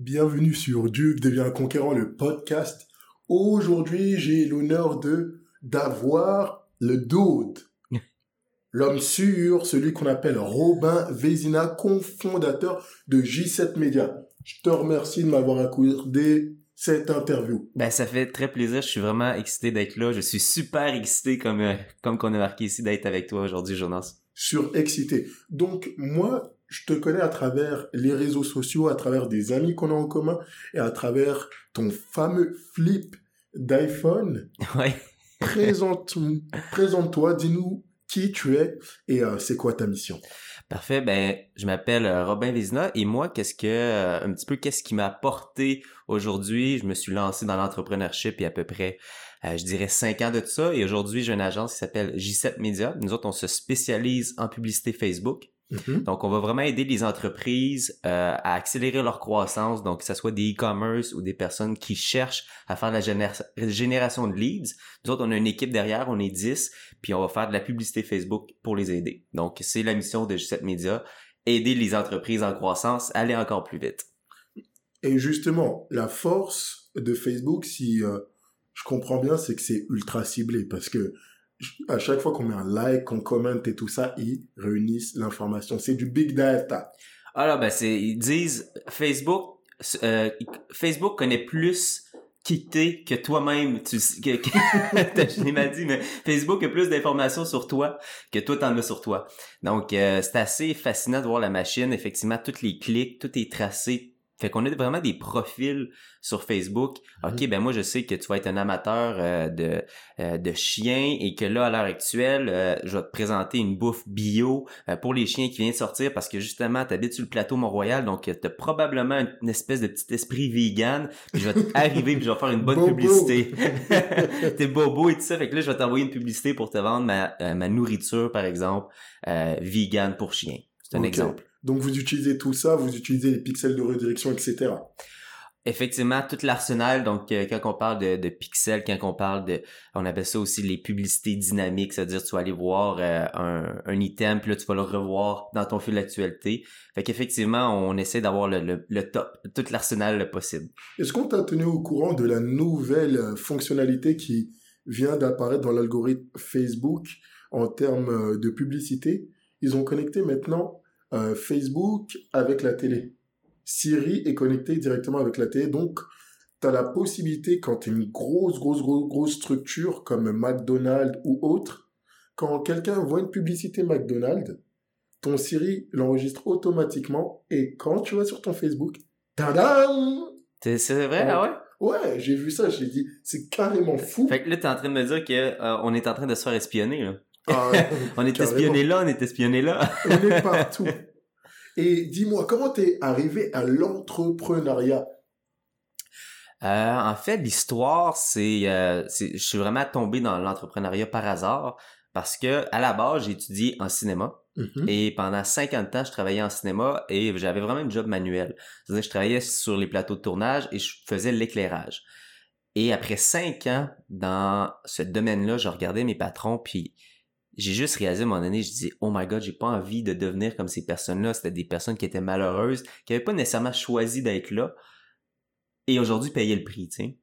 Bienvenue sur Duke devient conquérant le podcast. Aujourd'hui, j'ai l'honneur de d'avoir le Dode. L'homme sûr, celui qu'on appelle Robin Vézina, cofondateur de J7 Media. Je te remercie de m'avoir accordé cette interview. Ben, ça fait très plaisir. Je suis vraiment excité d'être là. Je suis super excité comme, euh, comme qu'on a marqué ici d'être avec toi aujourd'hui, Jonas. Sur excité. Donc, moi, je te connais à travers les réseaux sociaux, à travers des amis qu'on a en commun et à travers ton fameux flip d'iPhone. Ouais. Présente, présente-toi, dis-nous qui tu es et euh, c'est quoi ta mission. Parfait. Ben, je m'appelle euh, Robin Vézina et moi, qu'est-ce que, euh, un petit peu, qu'est-ce qui m'a apporté aujourd'hui? Je me suis lancé dans l'entrepreneurship il y a à peu près, je dirais, cinq ans de ça. Et aujourd'hui, j'ai une agence qui s'appelle J7 Media. Nous autres, on se spécialise en publicité Facebook. Mhm. Donc, on va vraiment aider les entreprises euh, à accélérer leur croissance, donc que ce soit des e-commerce ou des personnes qui cherchent à faire la généra- génération de leads. Nous autres, on a une équipe derrière, on est 10, puis on va faire de la publicité Facebook pour les aider. Donc, c'est la mission de G7 Media, aider les entreprises en croissance à aller encore plus vite. Et justement, la force de Facebook, si euh, je comprends bien, c'est que c'est ultra ciblé parce que à chaque fois qu'on met un like, qu'on commente et tout ça, ils réunissent l'information. C'est du big data. Alors, ben, c'est, ils disent, Facebook, euh, Facebook connaît plus quitté que toi-même. Tu, que, que je l'ai mal dit, mais Facebook a plus d'informations sur toi que toi t'en as sur toi. Donc, euh, c'est assez fascinant de voir la machine. Effectivement, tous les clics, tout est tracé. Fait qu'on a vraiment des profils sur Facebook. OK, ben moi je sais que tu vas être un amateur euh, de euh, de chiens et que là à l'heure actuelle, euh, je vais te présenter une bouffe bio euh, pour les chiens qui vient de sortir parce que justement tu habites sur le plateau Mont-Royal donc tu as probablement une, espèce de petit esprit vegan, puis je vais arriver puis je vais faire une bonne Bobo. publicité. T'es bobo et tout ça, fait que là je vais t'envoyer une publicité pour te vendre ma euh, ma nourriture par exemple euh, vegan pour chiens. C'est un exemple. Donc vous utilisez tout ça, vous utilisez les pixels de redirection, etc. Effectivement, tout l'arsenal, donc euh, quand on parle de, de pixels, quand on parle de, on appelle ça aussi les publicités dynamiques, c'est-à-dire tu vas aller voir euh, un, un item, puis là tu vas le revoir dans ton fil d'actualité. Fait qu'effectivement, on essaie d'avoir le, le, le top, tout l'arsenal possible. Est-ce qu'on t'a tenu au courant de la nouvelle euh, fonctionnalité qui vient d'apparaître dans l'algorithme Facebook en termes de publicité? Ils ont connecté maintenant euh, Facebook avec la télé. Siri est connecté directement avec la télé, donc tu as la possibilité, quand tu une grosse, grosse, grosse, grosse structure comme McDonald's ou autre, quand quelqu'un voit une publicité McDonald's, ton Siri l'enregistre automatiquement et quand tu vas sur ton Facebook, tadam C'est c'est vrai, ah ouais? Ouais, j'ai vu ça, j'ai dit, c'est carrément fou. Fait que là, t'es en train de me dire que euh, on est en train de se faire espionner, là. Ah, On est espionné là, on est espionné là. on est partout. Et dis-moi, comment t'es arrivé à l'entrepreneuriat? Euh, en fait, l'histoire, c'est, euh, c'est, je suis vraiment tombé dans l'entrepreneuriat par hasard parce que à la base, j'ai étudié en cinéma Mhm. et pendant 50 ans, je travaillais en cinéma et j'avais vraiment un job manuel. C'est-à-dire, que je travaillais sur les plateaux de tournage et je faisais l'éclairage. Et après cinq ans dans ce domaine-là, je regardais mes patrons puis j'ai juste réalisé à un moment donné, je disais, oh my god, j'ai pas envie de devenir comme ces personnes-là. C'était des personnes qui étaient malheureuses, qui avaient pas nécessairement choisi d'être là et aujourd'hui payaient le prix, tu sais.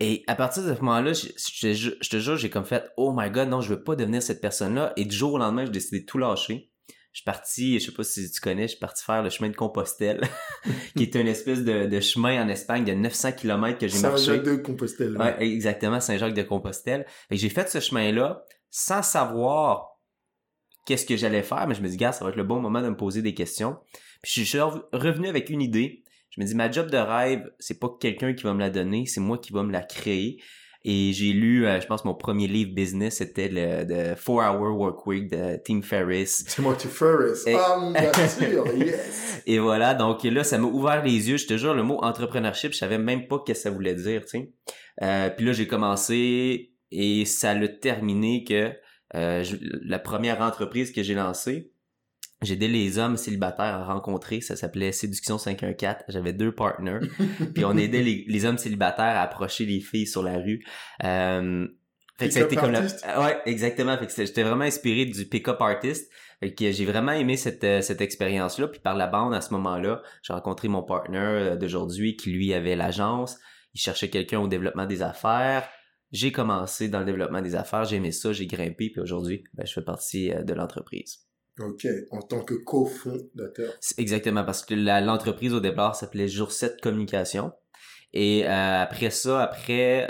Et à partir de ce moment-là, je, je- je- je te jure, j'ai comme fait, oh my god, non, je veux pas devenir cette personne-là. Et du jour au lendemain, j'ai décidé de tout lâcher. Je suis parti, je sais pas si tu connais, je suis parti faire le chemin de Compostelle, qui est une espèce de, de chemin en Espagne de 900 km que j'ai marché. Saint-Jacques de Compostelle. Ouais, exactement, Saint-Jacques de Compostelle. J'ai fait ce chemin-là sans savoir qu'est-ce que j'allais faire, mais je me dis, gars, ça va être le bon moment de me poser des questions. Puis je suis rev- revenu avec une idée. Je me dis, ma job de rêve, c'est pas quelqu'un qui va me la donner, c'est moi qui va me la créer. Et j'ai lu, euh, je pense, mon premier livre business, c'était le de 4 Hour Work Week de Tim Ferriss. C'est moi, tu Ferris. Et- Ah, yes. Et voilà, donc là, ça m'a ouvert les yeux. Je te jure, le mot entrepreneurship, je savais même pas ce que ça voulait dire, tu sais. Euh, puis là, j'ai commencé et ça l'a terminé que euh, je- la première entreprise que j'ai lancée, j'ai aidé les hommes célibataires à rencontrer. Ça s'appelait Séduction 514. J'avais deux partners. puis on aidait les, les hommes célibataires à approcher les filles sur la rue. Euh, fait que ça a été comme la... artist? Ouais, exactement. Fait que j'étais vraiment inspiré du pick-up artist. Fait que j'ai vraiment aimé cette, euh, cette expérience-là. Puis par la bande, à ce moment-là, j'ai rencontré mon partner euh, d'aujourd'hui qui, lui, avait l'agence. Il cherchait quelqu'un au développement des affaires. J'ai commencé dans le développement des affaires, j'ai aimé ça, j'ai grimpé, puis aujourd'hui, ben, je fais partie euh, de l'entreprise. Ok, en tant que cofondateur. Exactement, parce que l'entreprise au départ s'appelait Jour 7 Communication. Et après ça, après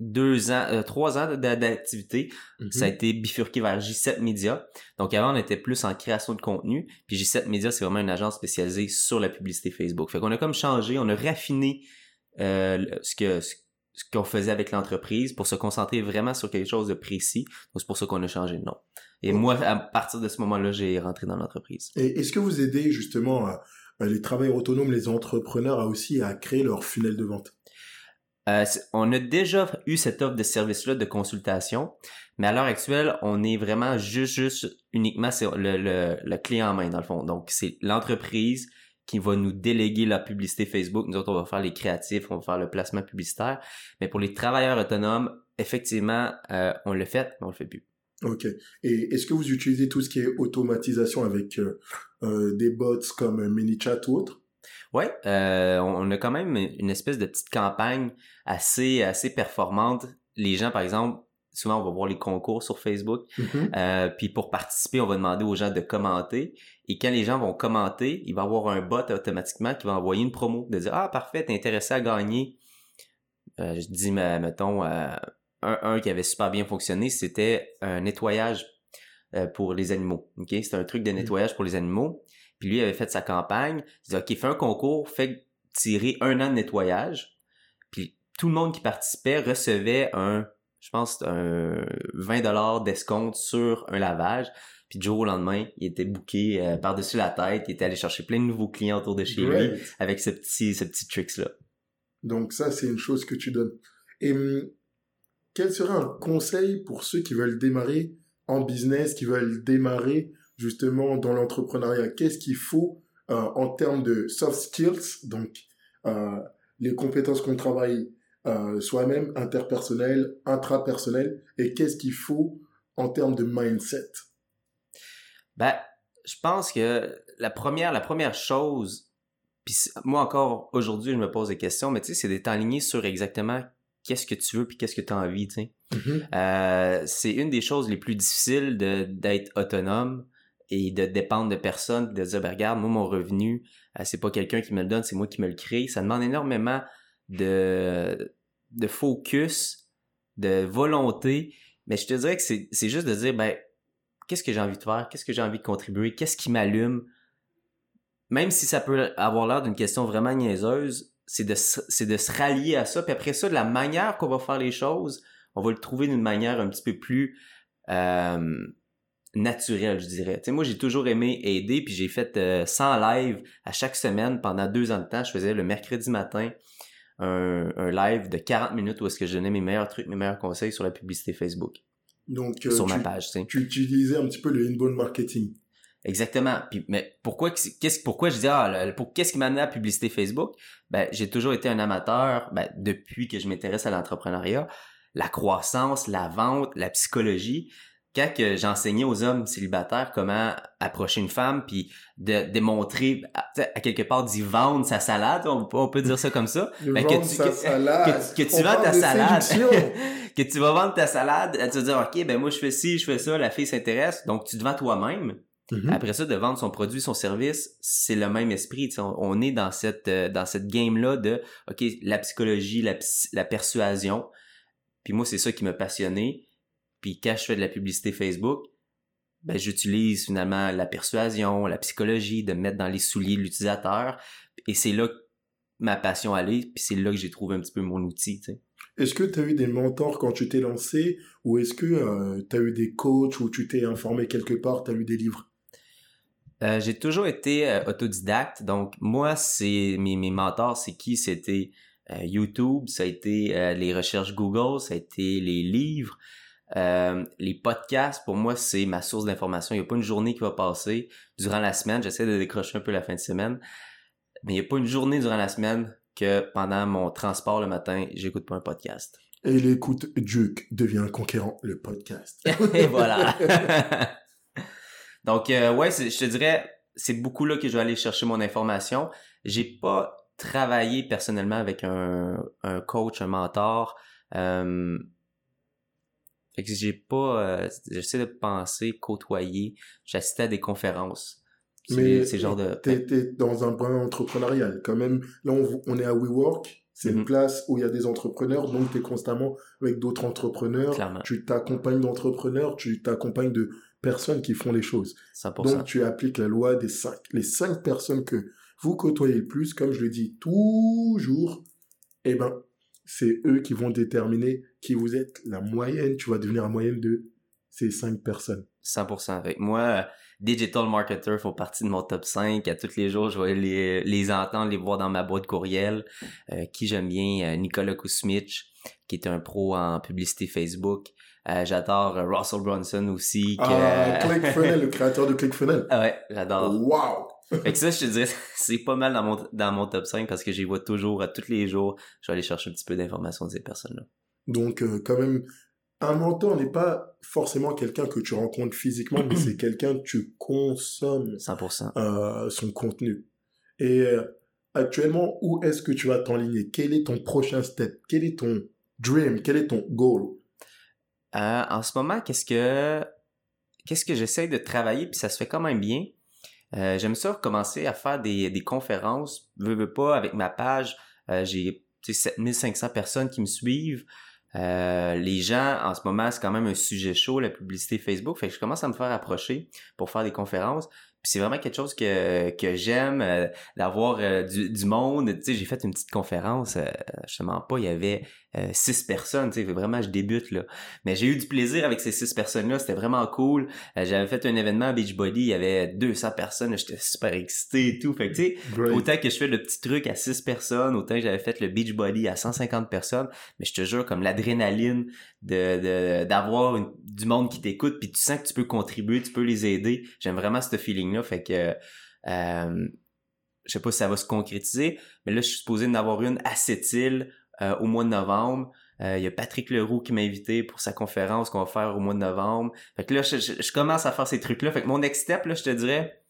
deux ans, euh, trois ans d'activité, ça a mhm. été bifurqué vers J7 Media. Donc avant, on était plus en création de contenu, puis J7 Media, c'est vraiment une agence spécialisée sur la publicité Facebook. Fait qu'on a comme changé, on a raffiné euh, ce que ce qu'on faisait avec l'entreprise pour se concentrer vraiment sur quelque chose de précis. Donc c'est pour ça qu'on a changé de nom. Et moi, à partir de ce moment-là, j'ai rentré dans l'entreprise. Et est-ce que vous aidez justement les travailleurs autonomes, les entrepreneurs à aussi à créer leur funnel de vente? Euh, on a déjà eu cette offre de service-là de consultation, mais à l'heure actuelle, on est vraiment juste, juste uniquement sur le, le, le clé en main, dans le fond. Donc, c'est l'entreprise qui va nous déléguer la publicité Facebook. Nous autres, on va faire les créatifs, on va faire le placement publicitaire. Mais pour les travailleurs autonomes, effectivement, euh, on le fait, mais on le fait plus. Ok. Et est-ce que vous utilisez tout ce qui est automatisation avec euh, euh des bots comme ManyChat ou autre? Ouais, euh, on a quand même une espèce de petite campagne assez assez performante. Les gens, par exemple, souvent on va voir les concours sur Facebook, mm-hmm. euh, puis pour participer, on va demander aux gens de commenter. Et quand les gens vont commenter, il va y avoir un bot automatiquement qui va envoyer une promo, de dire ah parfait, t'es intéressé à gagner. Euh, je dis mettons un, un qui avait super bien fonctionné, c'était un nettoyage pour les animaux. Ok, c'est un truc de mm. nettoyage pour les animaux. Puis lui avait fait sa campagne. Il dit, OK, fais un concours, fait tirer un an de nettoyage. Puis tout le monde qui participait recevait un, je pense, un 20 dollars d'escompte sur un lavage. Puis du jour au lendemain, il était booké euh, par-dessus la tête. Il était allé chercher plein de nouveaux clients autour de chez lui avec ce petit, ce petit tricks-là. Donc ça, c'est une chose que tu donnes. Et hum, quel serait un conseil pour ceux qui veulent démarrer en business, qui veulent démarrer justement dans l'entrepreneuriat? Qu'est-ce qu'il faut euh, en termes de soft skills, donc euh, les compétences qu'on travaille euh, soi-même, interpersonnelles, intrapersonnelles, et qu'est-ce qu'il faut en termes de mindset? Ben, je pense que la première, la première chose, puis moi encore aujourd'hui, je me pose des questions, mais tu sais, c'est d'être aligné sur exactement qu'est-ce que tu veux puis qu'est-ce que tu as envie, tu sais. Mm-hmm. c'est une des choses les plus difficiles d'être autonome et de dépendre de personne, de dire, ben, regarde, moi, mon revenu, euh, c'est pas quelqu'un qui me le donne, c'est moi qui me le crée. Ça demande énormément de, de focus, de volonté. Mais je te dirais que c'est, juste de dire, ben, qu'est-ce que j'ai envie de faire? Qu'est-ce que j'ai envie de contribuer? Qu'est-ce qui m'allume? Même si ça peut avoir l'air d'une question vraiment niaiseuse, c'est de, de se rallier à ça. Puis après ça, de la manière qu'on va faire les choses, on va le trouver d'une manière un petit peu plus, euh, naturel, je dirais. Tu sais, moi, j'ai toujours aimé aider, puis j'ai fait 100 euh, lives à chaque semaine pendant deux ans de temps. Je faisais le mercredi matin un, live de 40 minutes où est-ce que je donnais mes meilleurs trucs, mes meilleurs conseils sur la publicité Facebook. Donc, euh, sur ma page, tu. Tu utilisais un petit peu le inbound marketing. Exactement. Puis, mais pourquoi, qu'est-ce, pourquoi je dis, ah, pour, qu'est-ce qui m'a amené à la publicité Facebook? Ben, j'ai toujours été un amateur, ben, depuis que je m'intéresse à l'entrepreneuriat. La croissance, la vente, la psychologie quand que j'enseignais aux hommes célibataires comment approcher une femme puis de démontrer à, quelque part d'y vendre sa salade on, peut dire ça comme ça ben, que, tu, que, salade. que, tu vends ta salade que tu vas vendre ta salade tu vas dire ok ben moi je fais ci je fais ça la fille s'intéresse donc tu te vends toi-même mm-hmm. Après ça, de vendre son produit, son service, c'est le même esprit. On, on, est dans cette euh, dans cette game là de ok la psychologie, la, la persuasion. Puis moi, c'est ça qui m'a passionné. Puis quand je fais de la publicité Facebook, ben, j'utilise finalement la persuasion, la psychologie, de mettre dans les souliers de l'utilisateur. Et c'est là que ma passion allait, puis c'est là que j'ai trouvé un petit peu mon outil. Est-ce que tu as eu des mentors quand tu t'es lancé, ou est-ce que euh, tu as eu des coachs, ou tu t'es informé quelque part, tu as lu des livres? Euh, J'ai toujours été euh, autodidacte, donc moi, c'est mes, mes mentors, c'est qui? C'était YouTube, ça a été les recherches Google, ça a été les livres. Euh, les podcasts, pour moi, c'est ma source d'information. Il n'y a pas une journée qui va passer durant la semaine. J'essaie de décrocher un peu la fin de semaine. Mais il n'y a pas une journée durant la semaine que pendant mon transport le matin, j'écoute pas un podcast. Et l'écoute Duke devient conquérant le podcast. Et voilà. Donc, euh, ouais, je te dirais, c'est beaucoup là que je vais aller chercher mon information. J'ai pas travaillé personnellement avec un, un coach, un mentor. Euh, fait que j'ai pas, euh, j'essaie de penser, côtoyer. J'assistais à des conférences. Mais c'est le genre de. T'es, dans un brin entrepreneurial. Quand même, là, on, on est à WeWork. C'est Mhm. une place où il y a des entrepreneurs, donc tu es constamment avec d'autres entrepreneurs. Clairement. Tu t'accompagnes d'entrepreneurs, tu t'accompagnes de personnes qui font les choses. 100%. Donc, tu appliques la loi des cinq. Les cinq personnes que vous côtoyez le plus, comme je le dis toujours, eh ben, c'est eux qui vont déterminer qui vous êtes. La moyenne, tu vas devenir la moyenne de ces cinq personnes. 100%. Avec moi, digital marketers font partie de mon top 5. À tous les jours, je vais les, les entendre, les voir dans ma boîte courriel. Euh, qui j'aime bien, euh, Nicolas Kusmich, qui est un pro en publicité Facebook. Euh, j'adore Russell Brunson aussi. Que, Ah, ClickFunnels, le créateur de ClickFunnels. Ah ouais, j'adore. Wow! Fait que ça, je te dirais, c'est pas mal dans mon, dans mon top 5 parce que j'y vois toujours, à tous les jours, je vais aller chercher un petit peu d'informations de ces personnes-là. Donc, euh, quand même, un mentor n'est pas forcément quelqu'un que tu rencontres physiquement, mais c'est quelqu'un que tu consommes 100%. euh, son contenu. Et euh, actuellement, où est-ce que tu vas t'enligner? Quel est ton prochain step? Quel est ton dream? Quel est ton goal? Euh, en ce moment, qu'est-ce que qu'est-ce que j'essaie de travailler puis ça se fait quand même bien. Euh, J'aime ça commencer à faire des, des conférences. Veux, veux pas avec ma page, euh, j'ai tu sais, 7500 personnes qui me suivent. Euh, les gens, en ce moment, c'est quand même un sujet chaud, la publicité Facebook. Fait que je commence à me faire approcher pour faire des conférences. C'est vraiment quelque chose que, que j'aime, euh, d'avoir euh, du, du monde. Tu sais, j'ai fait une petite conférence, euh, je te mens pas, il y avait euh, six personnes. Tu sais, vraiment, je débute là. Mais j'ai eu du plaisir avec ces six personnes-là. C'était vraiment cool. J'avais fait un événement à Beachbody. Il y avait 200 personnes. J'étais super excité et tout. Fait que, tu sais, autant que je fais le petit truc à six personnes, autant que j'avais fait le Beachbody à 150 personnes. Mais je te jure, comme l'adrénaline de, de- d'avoir du monde qui t'écoute puis tu sens que tu peux contribuer, tu peux les aider. J'aime vraiment ce feeling-là. Fait que, euh, je sais pas si ça va se concrétiser, mais là, je suis supposé en avoir une à Sept-Îles euh, au mois de novembre. Euh, Il y a Patrick Leroux qui m'a invité pour sa conférence qu'on va faire au mois de novembre. Fait que là, je, je- je commence à faire ces trucs-là. Fait que mon next step, là, je te dirais,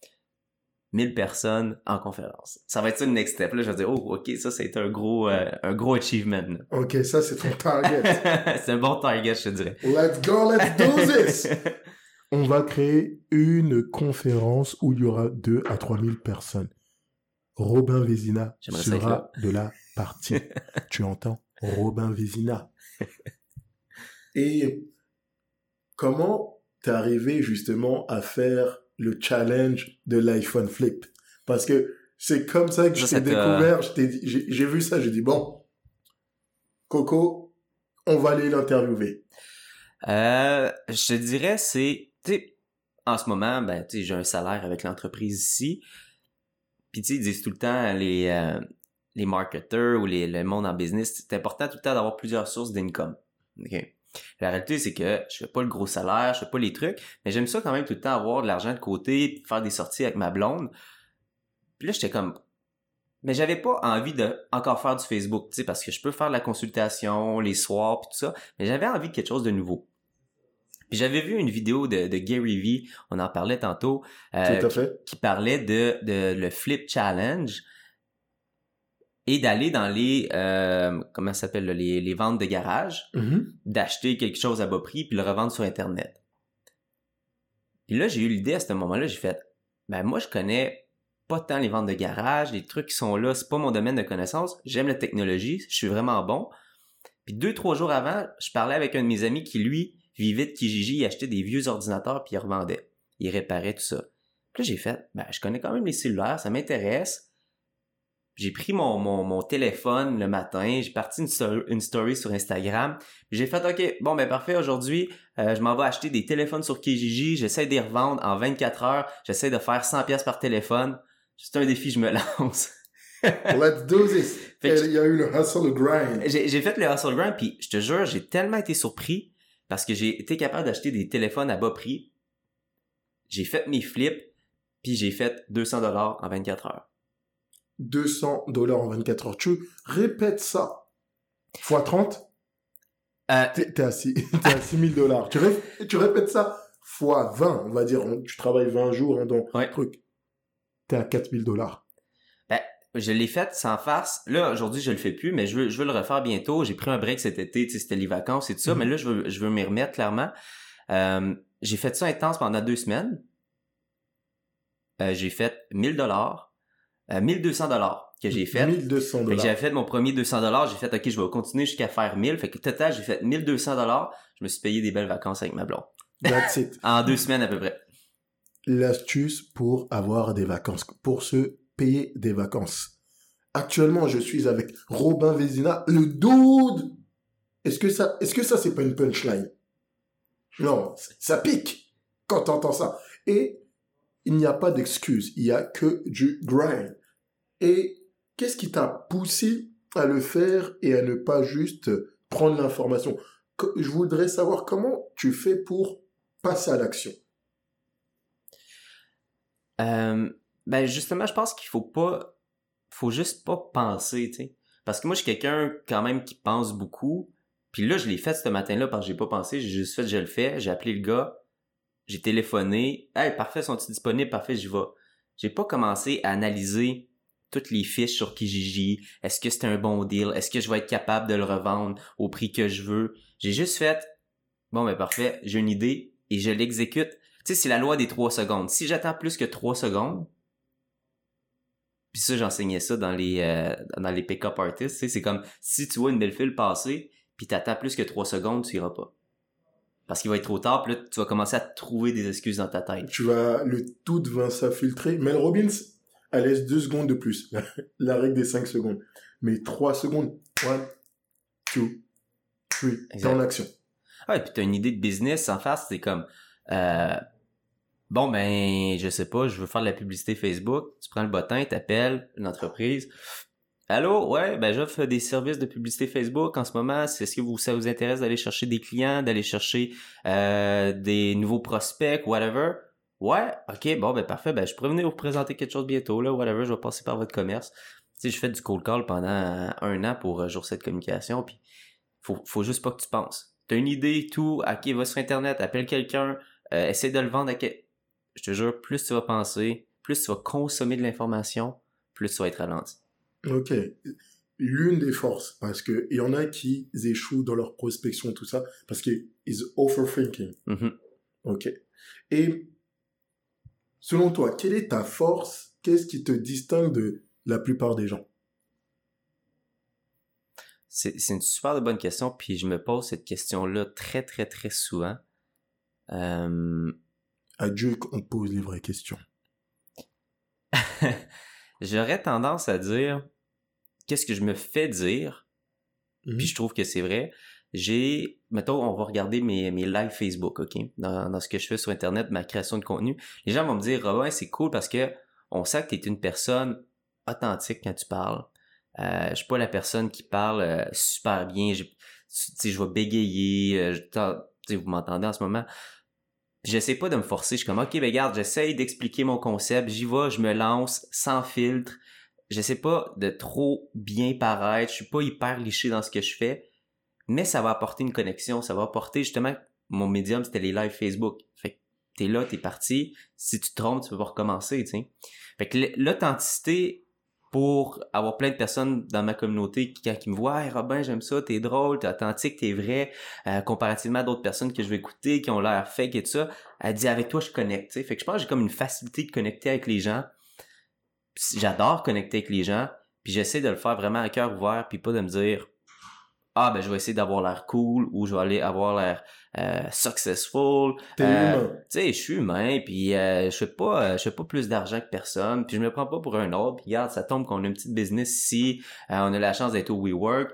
1000 personnes en conférence. Ça va être ça le next step. Là, je vais dire, oh, ok, ça, été un gros, euh, un gros achievement. Ok, ça c'est ton target. C'est un bon target, je te dirais. let's go, let's do this! On va créer une conférence où il y aura 2 à 3 000 personnes. Robin Vézina sera de la partie. tu entends? Robin Vézina. Et comment t'es arrivé justement à faire le challenge de l'iPhone Flip? Parce que c'est comme ça que je t'ai découvert, j'ai vu ça, j'ai dit bon, Coco, on va aller l'interviewer. Euh, je dirais, c'est, sais, en ce moment, ben, j'ai un salaire avec l'entreprise ici. Puis, tu sais, ils disent tout le temps, les, euh, les marketeurs ou les, le monde en business, c'est important tout le temps d'avoir plusieurs sources d'income. La réalité, c'est que je fais pas le gros salaire, je fais pas les trucs, mais j'aime ça quand même tout le temps avoir de l'argent de côté, faire des sorties avec ma blonde. Puis là, j'étais comme, mais j'avais pas envie de encore faire du Facebook, tu sais, parce que je peux faire de la consultation les soirs puis tout ça, mais j'avais envie de quelque chose de nouveau. Puis j'avais vu une vidéo de, de Gary Vee, on en parlait tantôt, euh, Tout à fait. qui parlait de, de le Flip Challenge et d'aller dans les euh, comment ça s'appelle les, les ventes de garage, Mhm. d'acheter quelque chose à bas prix puis le revendre sur internet. Puis là j'ai eu l'idée à ce moment-là, j'ai fait ben moi je connais pas tant les ventes de garage, les trucs qui sont là, c'est pas mon domaine de connaissance, j'aime la technologie, je suis vraiment bon. Puis deux trois jours avant, je parlais avec un de mes amis qui lui vivait de Kijiji, il achetait des vieux ordinateurs puis il revendait, il réparait tout ça. Puis là j'ai fait ben je connais quand même les cellulaires, ça m'intéresse j'ai pris mon, mon, mon téléphone le matin, j'ai parti une, sto- une story sur Instagram, puis j'ai fait OK, bon ben parfait, aujourd'hui, euh, je m'en vais acheter des téléphones sur Kijiji, j'essaie de les revendre en 24 heures, j'essaie de faire 100 pièces par téléphone. C'est un défi, je me lance. Let's do this. Il y a eu le hustle, le grind. J'ai fait le hustle grind, puis je te jure, j'ai tellement été surpris parce que j'ai été capable d'acheter des téléphones à bas prix. J'ai fait mes flips, puis j'ai fait 200 dollars en 24 heures. 200 dollars en 24 heures. Tu répètes ça. Fois 30, Euh, t'es à 6 t'es à 6 000 dollars. Tu, ré- tu répètes ça fois 20, on va dire, tu travailles 20 jours hein, dans Ouais. le truc, t'es à 4000 dollars. Je l'ai fait sans farce. Là, aujourd'hui, je le fais plus, mais je veux, je veux le refaire bientôt. J'ai pris un break cet été, c'était les vacances et tout ça, Mhm. mais là, je veux, je veux m'y remettre clairement. Euh, j'ai fait ça intense pendant deux semaines. Euh, j'ai fait 1000 dollars, euh, 1200 dollars que j'ai fait. 1200 Fait que dollars. j'avais fait mon premier 200 dollars, j'ai fait OK, je vais continuer jusqu'à faire 1000. Fait que total, j'ai fait 1200 dollars. Je me suis payé des belles vacances avec ma blonde. That's it. En deux semaines à peu près. L'astuce pour avoir des vacances, pour se payer des vacances. Actuellement, je suis avec Robin Vézina, le dude. Est-ce que ça, est-ce que ça, c'est pas une punchline? Non, ça pique quand t'entends ça. Et il n'y a pas d'excuse, il y a que du grind. Et qu'est-ce qui t'a poussé à le faire et à ne pas juste prendre l'information? Je voudrais savoir comment tu fais pour passer à l'action. Euh, ben justement, je pense qu'il faut pas, faut juste pas penser, tu sais. Parce que moi, je suis quelqu'un quand même qui pense beaucoup. Puis là, je l'ai fait ce matin-là parce que j'ai pas pensé. J'ai juste fait, je le fais. J'ai appelé le gars. J'ai téléphoné. Hey, parfait, sont-ils disponibles? Parfait, j'y vais. J'ai pas commencé à analyser toutes les fiches sur Kijiji. Est-ce que c'est un bon deal? Est-ce que je vais être capable de le revendre au prix que je veux? J'ai juste fait, bon, ben parfait, j'ai une idée et je l'exécute. Tu sais, c'est la loi des trois secondes. Si j'attends plus que trois secondes, puis ça, j'enseignais ça dans les euh, dans les pick-up artists, c'est comme si tu vois une belle file passer, puis t'attends plus que trois secondes, tu iras pas. Parce qu'il va être trop tard, puis là, tu vas commencer à trouver des excuses dans ta tête. tu vas, le tout va s'infiltrer. Mel Robbins, elle laisse deux secondes de plus. La règle des cinq secondes. Mais trois secondes. One, two, three. T'es en action. Ah, et puis t'as une idée de business en face, c'est comme euh, bon ben je sais pas, je veux faire de la publicité Facebook, tu prends le bottin, t'appelles une entreprise. Allô, ouais, ben j'offre des services de publicité Facebook en ce moment. Est-ce que vous, ça vous intéresse d'aller chercher des clients, d'aller chercher euh, des nouveaux prospects, whatever? Ouais, ok, bon ben parfait, ben je pourrais venir vous présenter quelque chose bientôt, là, whatever, je vais passer par votre commerce. Tu sais, je fais du cold call pendant un an pour euh, jour cette communication, puis faut, faut juste pas que tu penses. T'as une idée, tout, ok, va sur Internet, appelle quelqu'un, euh, essaie de le vendre à quel... Je te jure, plus tu vas penser, plus tu vas consommer de l'information, plus tu vas être ralenti. Ok. L'une des forces, parce que il y en a qui échouent dans leur prospection, tout ça, parce qu'ils overthinking. Mhm. Ok. Et selon toi, quelle est ta force? Qu'est-ce qui te distingue de la plupart des gens? C'est une super de bonne question, puis je me pose cette question-là très, très, très souvent. Euh, À Dieu qu'on pose les vraies questions. J'aurais tendance à dire qu'est-ce que je me fais dire, Mhm. puis je trouve que c'est vrai. J'ai, mettons, on va regarder mes, mes lives Facebook, ok, dans, dans ce que je fais sur Internet, ma création de contenu. Les gens vont me dire, ouais, c'est cool parce que on sent que tu es une personne authentique quand tu parles. Euh, je suis pas la personne qui parle euh, super bien. Je, je vais bégayer. euh, vous m'entendez en ce moment. J'essaie pas de me forcer. Je suis comme, ok, ben regarde, j'essaye d'expliquer mon concept. J'y vais, je me lance sans filtre. J'essaie pas de trop bien paraître. Je suis pas hyper liché dans ce que je fais. Mais ça va apporter une connexion. Ça va apporter justement, mon médium, c'était les lives Facebook. Fait t'es là, t'es parti. Si tu te trompes, tu peux pas recommencer, tu sais. Fait que l'authenticité, pour avoir plein de personnes dans ma communauté qui, me voient, hey Robin, j'aime ça, t'es drôle, t'es authentique, t'es vrai, euh, comparativement à d'autres personnes que je vais écouter, qui ont l'air fake et tout ça, elle dit avec toi je connecte, tu sais. Fait que je pense que j'ai comme une facilité de connecter avec les gens. J'adore connecter avec les gens, puis j'essaie de le faire vraiment à cœur ouvert, puis pas de me dire ah ben je vais essayer d'avoir l'air cool ou je vais aller avoir l'air euh, successful. Euh, tu sais, je suis humain, puis euh, je fais pas, euh, je fais pas plus d'argent que personne, puis je me prends pas pour un autre. Puis regarde, ça tombe qu'on a une petite business ici, euh, on a la chance d'être au WeWork,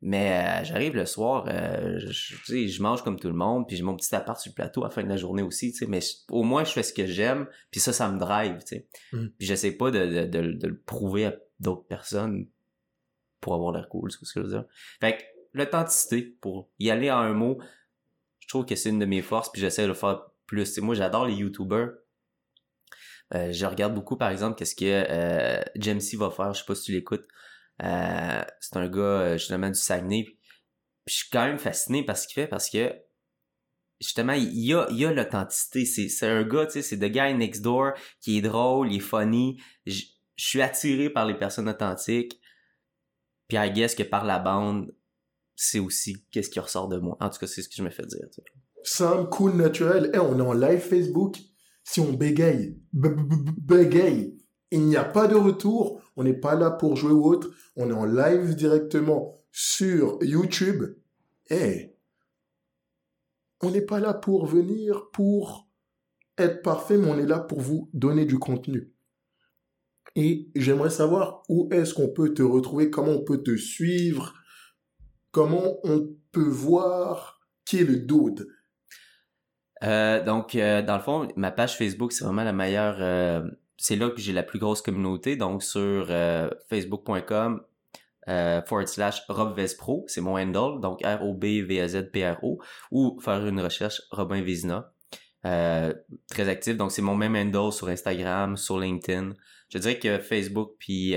mais euh, j'arrive le soir, euh, je, tu sais, je mange comme tout le monde, puis j'ai mon petit appart sur le plateau à la fin de la journée aussi, tu sais, mais au moins je fais ce que j'aime, puis ça, ça me drive, tu sais. Mm. Puis j'essaie pas de, de, de, de le prouver à d'autres personnes pour avoir l'air cool, c'est ce que je veux dire. Fait que l'authenticité, pour y aller en un mot, je trouve que c'est une de mes forces, puis j'essaie de le faire plus. Tu sais, moi, j'adore les YouTubers. Euh, je regarde beaucoup, par exemple, qu'est-ce que euh, Jamesy va faire. Je sais pas si tu l'écoutes. Euh, c'est un gars, euh, justement, du Saguenay. Puis je suis quand même fasciné par ce qu'il fait, parce que justement, il y a, il a l'authenticité. C'est, c'est un gars, tu sais, c'est The Guy Next Door qui est drôle, il est funny. Je je suis attiré par les personnes authentiques. Puis I guess que par la bande, c'est aussi qu'est-ce qui ressort de moi. En tout cas, c'est ce que je me fais dire. tu. Simple, cool, naturel. Et on est en live Facebook. Si on bégaye, bégaye, il n'y a pas de retour. On n'est pas là pour jouer ou autre. On est en live directement sur YouTube. Et on n'est pas là pour venir pour être parfait, mais on est là pour vous donner du contenu. Et j'aimerais savoir où est-ce qu'on peut te retrouver, comment on peut te suivre, comment on peut voir qui est le dude? Euh, donc, euh, dans le fond, ma page Facebook, c'est vraiment la meilleure. euh, c'est là que j'ai la plus grosse communauté. Donc, sur facebook.com forward slash Rob Vespro, c'est mon handle. Donc, R-O-B-V-A-Z-P-R-O. Ou faire une recherche Robin Vézina. Très actif. Donc, c'est mon même handle sur Instagram, sur LinkedIn. Je dirais que Facebook, puis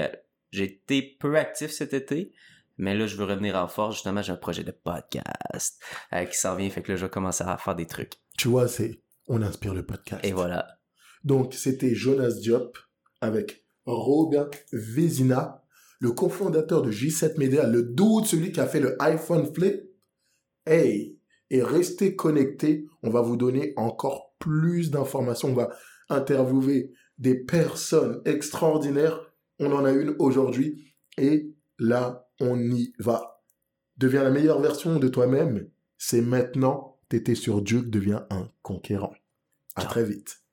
j'ai été peu actif cet été. Mais là, je veux revenir en force. Justement, j'ai un projet de podcast euh, qui s'en vient. Fait que là, je vais commencer à faire des trucs. Tu vois, c'est on inspire le podcast. Et voilà. Donc, c'était Jonas Diop avec Robin Vézina, le cofondateur de J7 Media, le dude, celui qui a fait le iPhone Flip. Hey, et restez connectés, on va vous donner encore plus d'informations. On va interviewer des personnes extraordinaires. On en a une aujourd'hui. Et là, on y va. Deviens la meilleure version de toi-même. C'est maintenant. T'étais sur Duke, deviens un conquérant. À très vite.